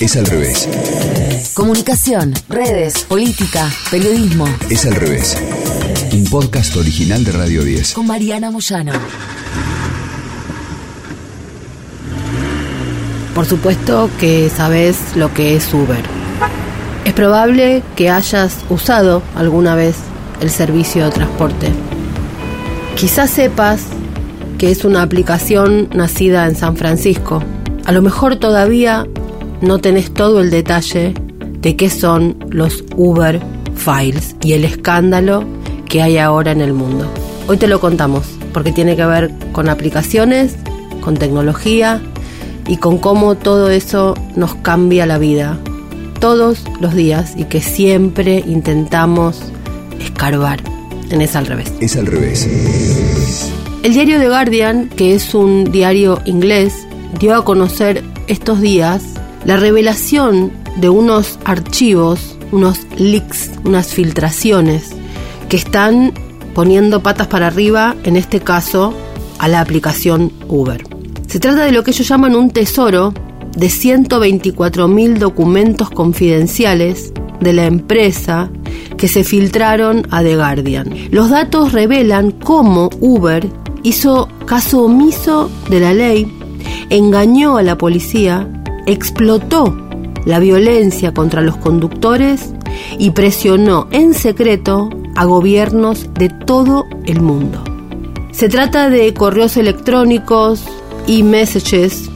Es al revés. Comunicación, redes, política, periodismo. Es al revés. Un podcast original de Radio 10. Con Mariana Moyano. Por supuesto que sabes lo que es Uber. Es probable que hayas usado alguna vez el servicio de transporte. Quizás sepas que es una aplicación nacida en San Francisco. A lo mejor todavía no tenés todo el detalle de qué son los Uber Files y el escándalo que hay ahora en el mundo. Hoy te lo contamos porque tiene que ver con aplicaciones, con tecnología y con cómo todo eso nos cambia la vida todos los días y que siempre intentamos escarbar. En Es al revés. Es al revés. El diario The Guardian, que es un diario inglés, dio a conocer estos días la revelación de unos archivos, unos leaks, unas filtraciones que están poniendo patas para arriba, en este caso, a la aplicación Uber. Se trata de lo que ellos llaman un tesoro de 124.000 documentos confidenciales de la empresa que se filtraron a The Guardian. Los datos revelan cómo Uber hizo caso omiso de la ley, engañó a la policía, explotó la violencia contra los conductores y presionó en secreto a gobiernos de todo el mundo. Se trata de correos electrónicos y messages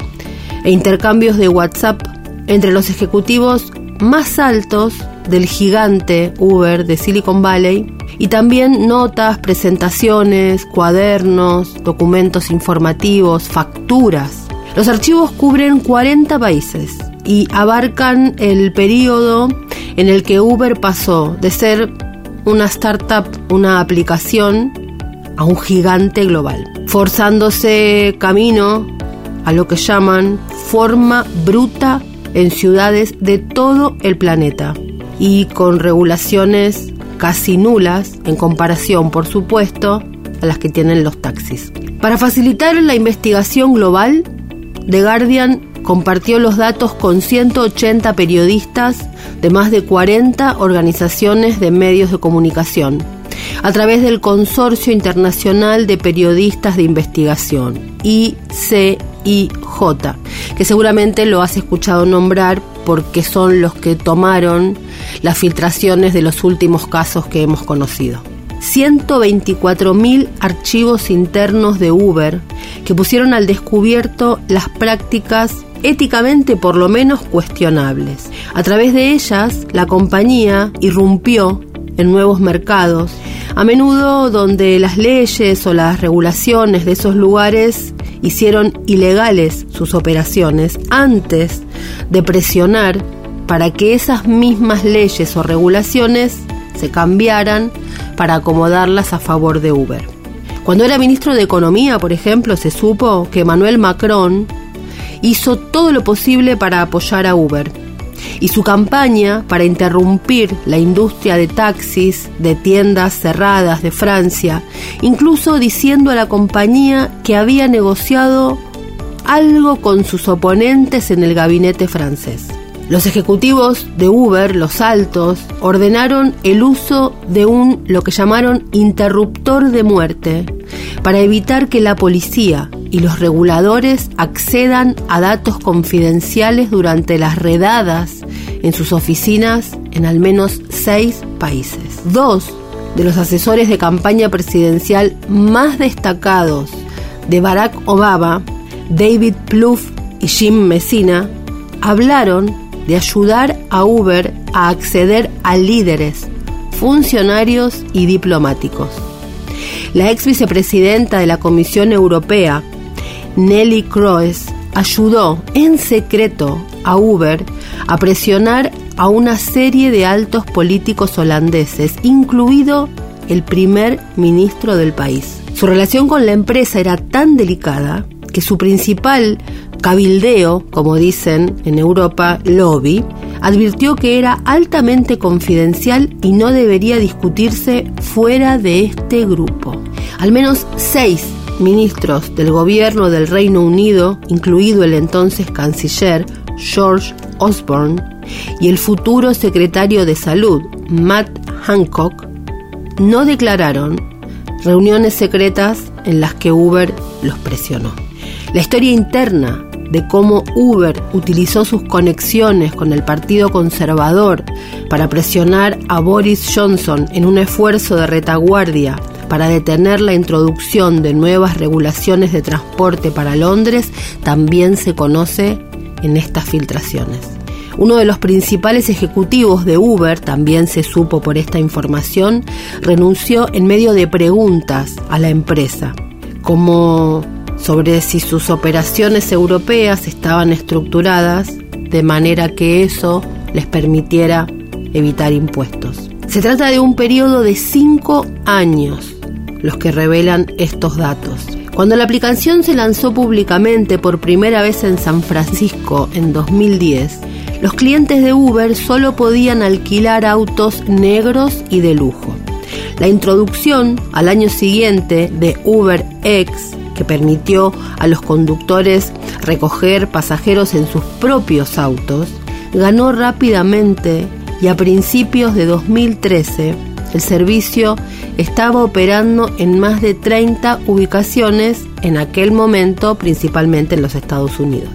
e intercambios de WhatsApp entre los ejecutivos más altos del gigante Uber de Silicon Valley y también notas, presentaciones, cuadernos, documentos informativos, facturas. Los archivos cubren 40 países y abarcan el periodo en el que Uber pasó de ser una startup, una aplicación, a un gigante global, forzándose camino a lo que llaman forma bruta en ciudades de todo el planeta y con regulaciones casi nulas en comparación, por supuesto, a las que tienen los taxis. Para facilitar la investigación global, The Guardian compartió los datos con 180 periodistas de más de 40 organizaciones de medios de comunicación, a través del Consorcio Internacional de Periodistas de Investigación, ICIJ, que seguramente lo has escuchado nombrar porque son los que tomaron las filtraciones de los últimos casos que hemos conocido. 124.000 archivos internos de Uber que pusieron al descubierto las prácticas éticamente por lo menos cuestionables. A través de ellas, la compañía irrumpió en nuevos mercados, a menudo donde las leyes o las regulaciones de esos lugares hicieron ilegales sus operaciones antes de presionar para que esas mismas leyes o regulaciones se cambiaran para acomodarlas a favor de Uber. Cuando era ministro de Economía, por ejemplo, se supo que Emmanuel Macron hizo todo lo posible para apoyar a Uber y su campaña para interrumpir la industria de taxis, de tiendas cerradas de Francia, incluso diciendo a la compañía que había negociado algo con sus oponentes en el gabinete francés. Los ejecutivos de Uber, los altos, ordenaron el uso de un lo que llamaron interruptor de muerte para evitar que la policía y los reguladores accedan a datos confidenciales durante las redadas en sus oficinas en al menos seis países. Dos de los asesores de campaña presidencial más destacados de Barack Obama, David Plouffe y Jim Messina, hablaron de ayudar a Uber a acceder a líderes, funcionarios y diplomáticos. La ex vicepresidenta de la Comisión Europea, Nelly Kroes, ayudó en secreto a Uber a presionar a una serie de altos políticos holandeses, incluido el primer ministro del país. Su relación con la empresa era tan delicada que su principal cabildeo, como dicen en Europa, lobby, advirtió que era altamente confidencial y no debería discutirse fuera de este grupo. Al menos seis ministros del gobierno del Reino Unido, incluido el entonces canciller George Osborne, y el futuro secretario de Salud, Matt Hancock, no declararon reuniones secretas en las que Uber los presionó. La historia interna de cómo Uber utilizó sus conexiones con el Partido Conservador para presionar a Boris Johnson en un esfuerzo de retaguardia para detener la introducción de nuevas regulaciones de transporte para Londres también se conoce en estas filtraciones. Uno de los principales ejecutivos de Uber, también se supo por esta información, renunció en medio de preguntas a la empresa, como sobre si sus operaciones europeas estaban estructuradas de manera que eso les permitiera evitar impuestos. Se trata de un periodo de cinco años los que revelan estos datos. Cuando la aplicación se lanzó públicamente por primera vez en San Francisco en 2010, los clientes de Uber solo podían alquilar autos negros y de lujo. La introducción al año siguiente de UberX, que permitió a los conductores recoger pasajeros en sus propios autos, ganó rápidamente y a principios de 2013 el servicio estaba operando en más de 30 ubicaciones en aquel momento, principalmente en los Estados Unidos.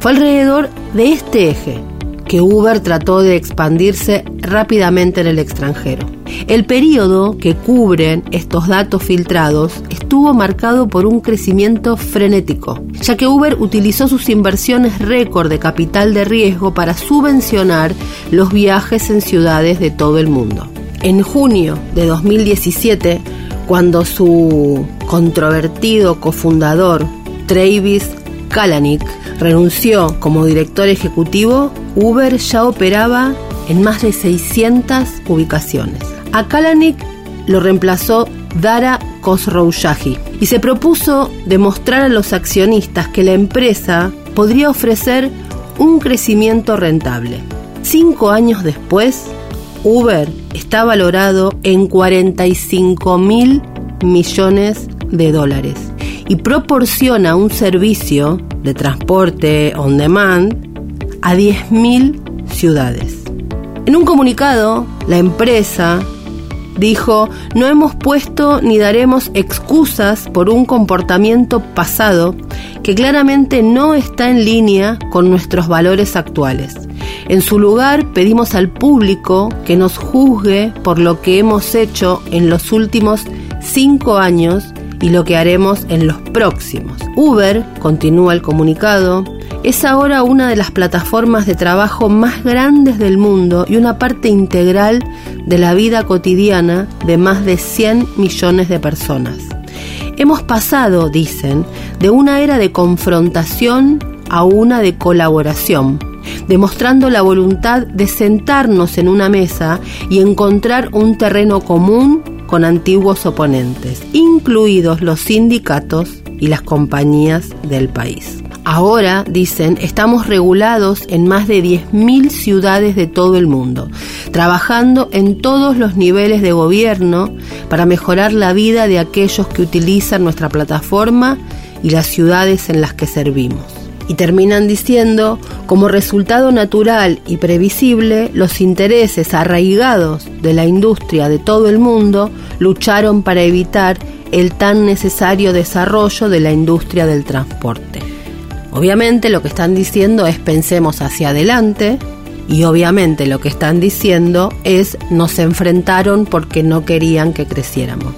Fue alrededor de este eje que Uber trató de expandirse rápidamente en el extranjero. El periodo que cubren estos datos filtrados estuvo marcado por un crecimiento frenético, ya que Uber utilizó sus inversiones récord de capital de riesgo para subvencionar los viajes en ciudades de todo el mundo. En junio de 2017, cuando su controvertido cofundador Travis Kalanick renunció como director ejecutivo, Uber ya operaba en más de 600 ubicaciones. A Kalanick lo reemplazó Dara Khosrowshahi y se propuso demostrar a los accionistas que la empresa podría ofrecer un crecimiento rentable. Cinco años después, Uber está valorado en 45 mil millones de dólares y proporciona un servicio de transporte on demand a 10.000 ciudades. En un comunicado, la empresa dijo, no hemos puesto ni daremos excusas por un comportamiento pasado que claramente no está en línea con nuestros valores actuales. En su lugar, pedimos al público que nos juzgue por lo que hemos hecho en los últimos cinco años y lo que haremos en los próximos. Uber, continúa el comunicado, es ahora una de las plataformas de trabajo más grandes del mundo y una parte integral de la vida cotidiana de más de 100 millones de personas. Hemos pasado, dicen, de una era de confrontación a una de colaboración, demostrando la voluntad de sentarnos en una mesa y encontrar un terreno común con antiguos oponentes, incluidos los sindicatos y las compañías del país. Ahora, dicen, estamos regulados en más de 10.000 ciudades de todo el mundo, trabajando en todos los niveles de gobierno para mejorar la vida de aquellos que utilizan nuestra plataforma y las ciudades en las que servimos. Y terminan diciendo, como resultado natural y previsible, los intereses arraigados de la industria de todo el mundo lucharon para evitar el tan necesario desarrollo de la industria del transporte. Obviamente lo que están diciendo es pensemos hacia adelante y obviamente lo que están diciendo es nos enfrentaron porque no querían que creciéramos.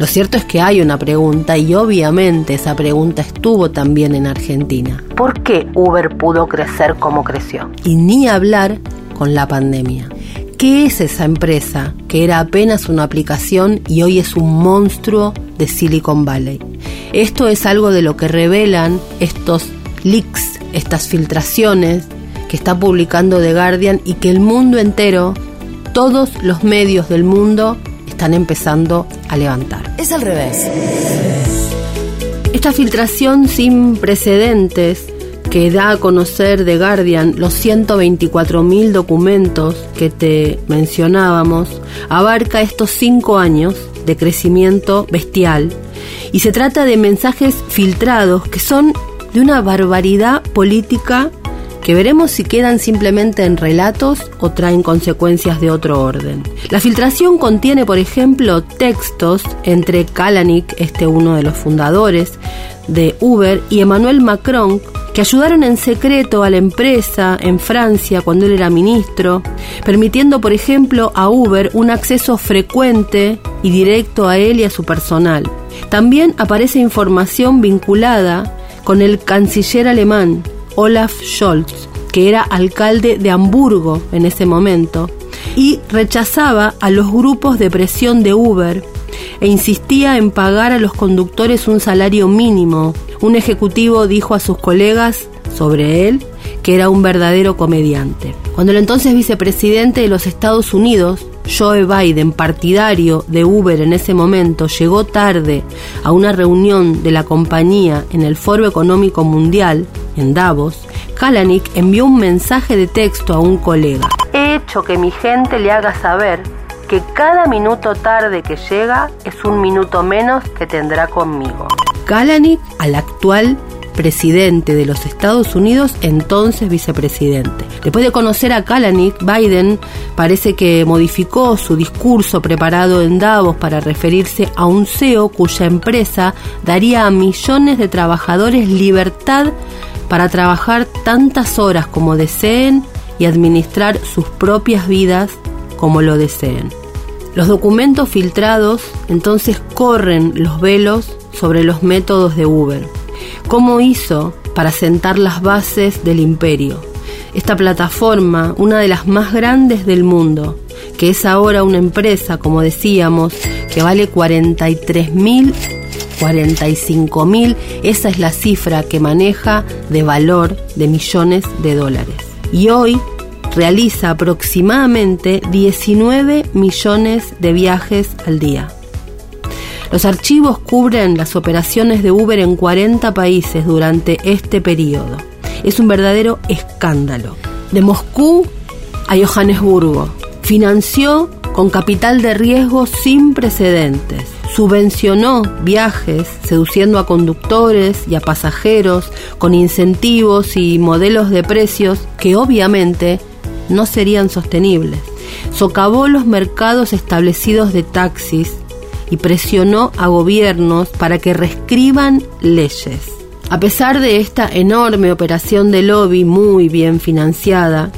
Lo cierto es que hay una pregunta y obviamente esa pregunta estuvo también en Argentina. ¿Por qué Uber pudo crecer como creció? Y ni hablar con la pandemia. ¿Qué es esa empresa que era apenas una aplicación y hoy es un monstruo de Silicon Valley? Esto es algo de lo que revelan estos leaks, estas filtraciones que está publicando The Guardian y que el mundo entero, todos los medios del mundo, están empezando a levantar. Es al revés. Esta filtración sin precedentes que da a conocer The Guardian los 124.000 documentos que te mencionábamos, abarca estos cinco años de crecimiento bestial y se trata de mensajes filtrados que son de una barbaridad política veremos si quedan simplemente en relatos o traen consecuencias de otro orden. La filtración contiene, por ejemplo, textos entre Kalanick, este uno de los fundadores de Uber, y Emmanuel Macron, que ayudaron en secreto a la empresa en Francia cuando él era ministro, permitiendo, por ejemplo, a Uber un acceso frecuente y directo a él y a su personal. También aparece información vinculada con el canciller alemán Olaf Scholz, que era alcalde de Hamburgo en ese momento, y rechazaba a los grupos de presión de Uber e insistía en pagar a los conductores un salario mínimo. Un ejecutivo dijo a sus colegas sobre él que era un verdadero comediante. Cuando el entonces vicepresidente de los Estados Unidos, Joe Biden, partidario de Uber en ese momento, llegó tarde a una reunión de la compañía en el Foro Económico Mundial, en Davos, Kalanick envió un mensaje de texto a un colega. He hecho que mi gente le haga saber que cada minuto tarde que llega es un minuto menos que tendrá conmigo. Kalanick al actual presidente de los Estados Unidos, entonces vicepresidente. Después de conocer a Kalanick, Biden parece que modificó su discurso preparado en Davos para referirse a un CEO cuya empresa daría a millones de trabajadores libertad para trabajar tantas horas como deseen y administrar sus propias vidas como lo deseen. Los documentos filtrados entonces corren los velos sobre los métodos de Uber. ¿Cómo hizo para sentar las bases del imperio? Esta plataforma, una de las más grandes del mundo, que es ahora una empresa, como decíamos, que vale 43 mil, 45 mil, esa es la cifra que maneja de valor de millones de dólares. Y hoy realiza aproximadamente 19 millones de viajes al día. Los archivos cubren las operaciones de Uber en 40 países durante este periodo. Es un verdadero escándalo. De Moscú a Johannesburgo. Financió con capital de riesgo sin precedentes. Subvencionó viajes seduciendo a conductores y a pasajeros con incentivos y modelos de precios que obviamente no serían sostenibles. Socavó los mercados establecidos de taxis y presionó a gobiernos para que reescriban leyes. A pesar de esta enorme operación de lobby muy bien financiada,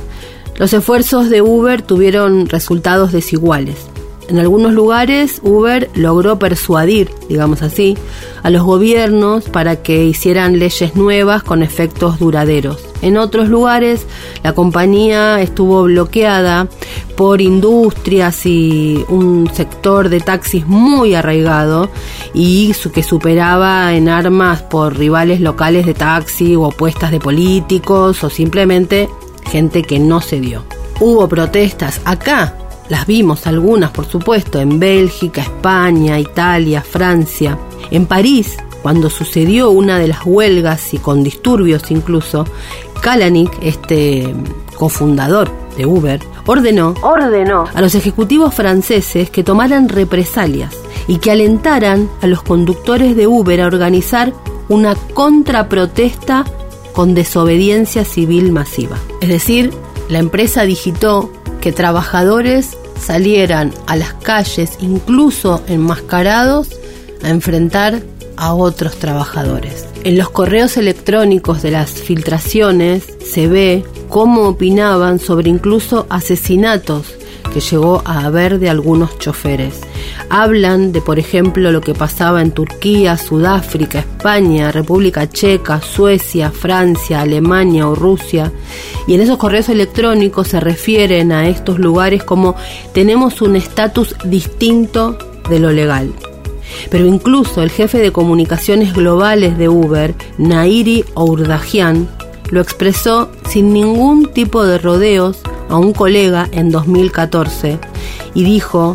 los esfuerzos de Uber tuvieron resultados desiguales. En algunos lugares Uber logró persuadir, digamos así, a los gobiernos para que hicieran leyes nuevas con efectos duraderos. En otros lugares la compañía estuvo bloqueada por industrias y un sector de taxis muy arraigado y que superaba en armas por rivales locales de taxi o opuestas de políticos o simplemente gente que no se dio. Hubo protestas acá las vimos algunas, por supuesto, en Bélgica, España, Italia, Francia. En París, cuando sucedió una de las huelgas y con disturbios incluso, Kalanick, este cofundador de Uber, ordenó, ordenó a los ejecutivos franceses que tomaran represalias y que alentaran a los conductores de Uber a organizar una contraprotesta con desobediencia civil masiva. Es decir, la empresa digitó que trabajadores salieran a las calles, incluso enmascarados, a enfrentar a otros trabajadores. En los correos electrónicos de las filtraciones se ve cómo opinaban sobre incluso asesinatos que llegó a haber de algunos choferes. Hablan de, por ejemplo, lo que pasaba en Turquía, Sudáfrica, España, República Checa, Suecia, Francia, Alemania o Rusia. Y en esos correos electrónicos se refieren a estos lugares como tenemos un estatus distinto de lo legal. Pero incluso el jefe de comunicaciones globales de Uber, Nairi Ourdagian, lo expresó sin ningún tipo de rodeos a un colega en 2014 y dijo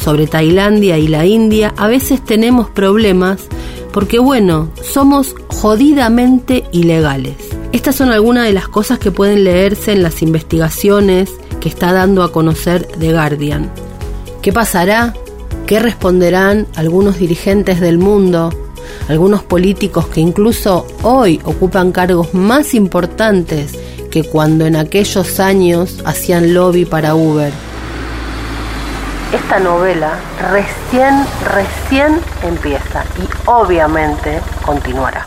sobre Tailandia y la India, a veces tenemos problemas porque bueno, somos jodidamente ilegales. Estas son algunas de las cosas que pueden leerse en las investigaciones que está dando a conocer The Guardian. ¿Qué pasará? ¿Qué responderán algunos dirigentes del mundo algunos políticos que incluso hoy ocupan cargos más importantes que cuando en aquellos años hacían lobby para Uber. Esta novela recién, recién empieza y obviamente continuará.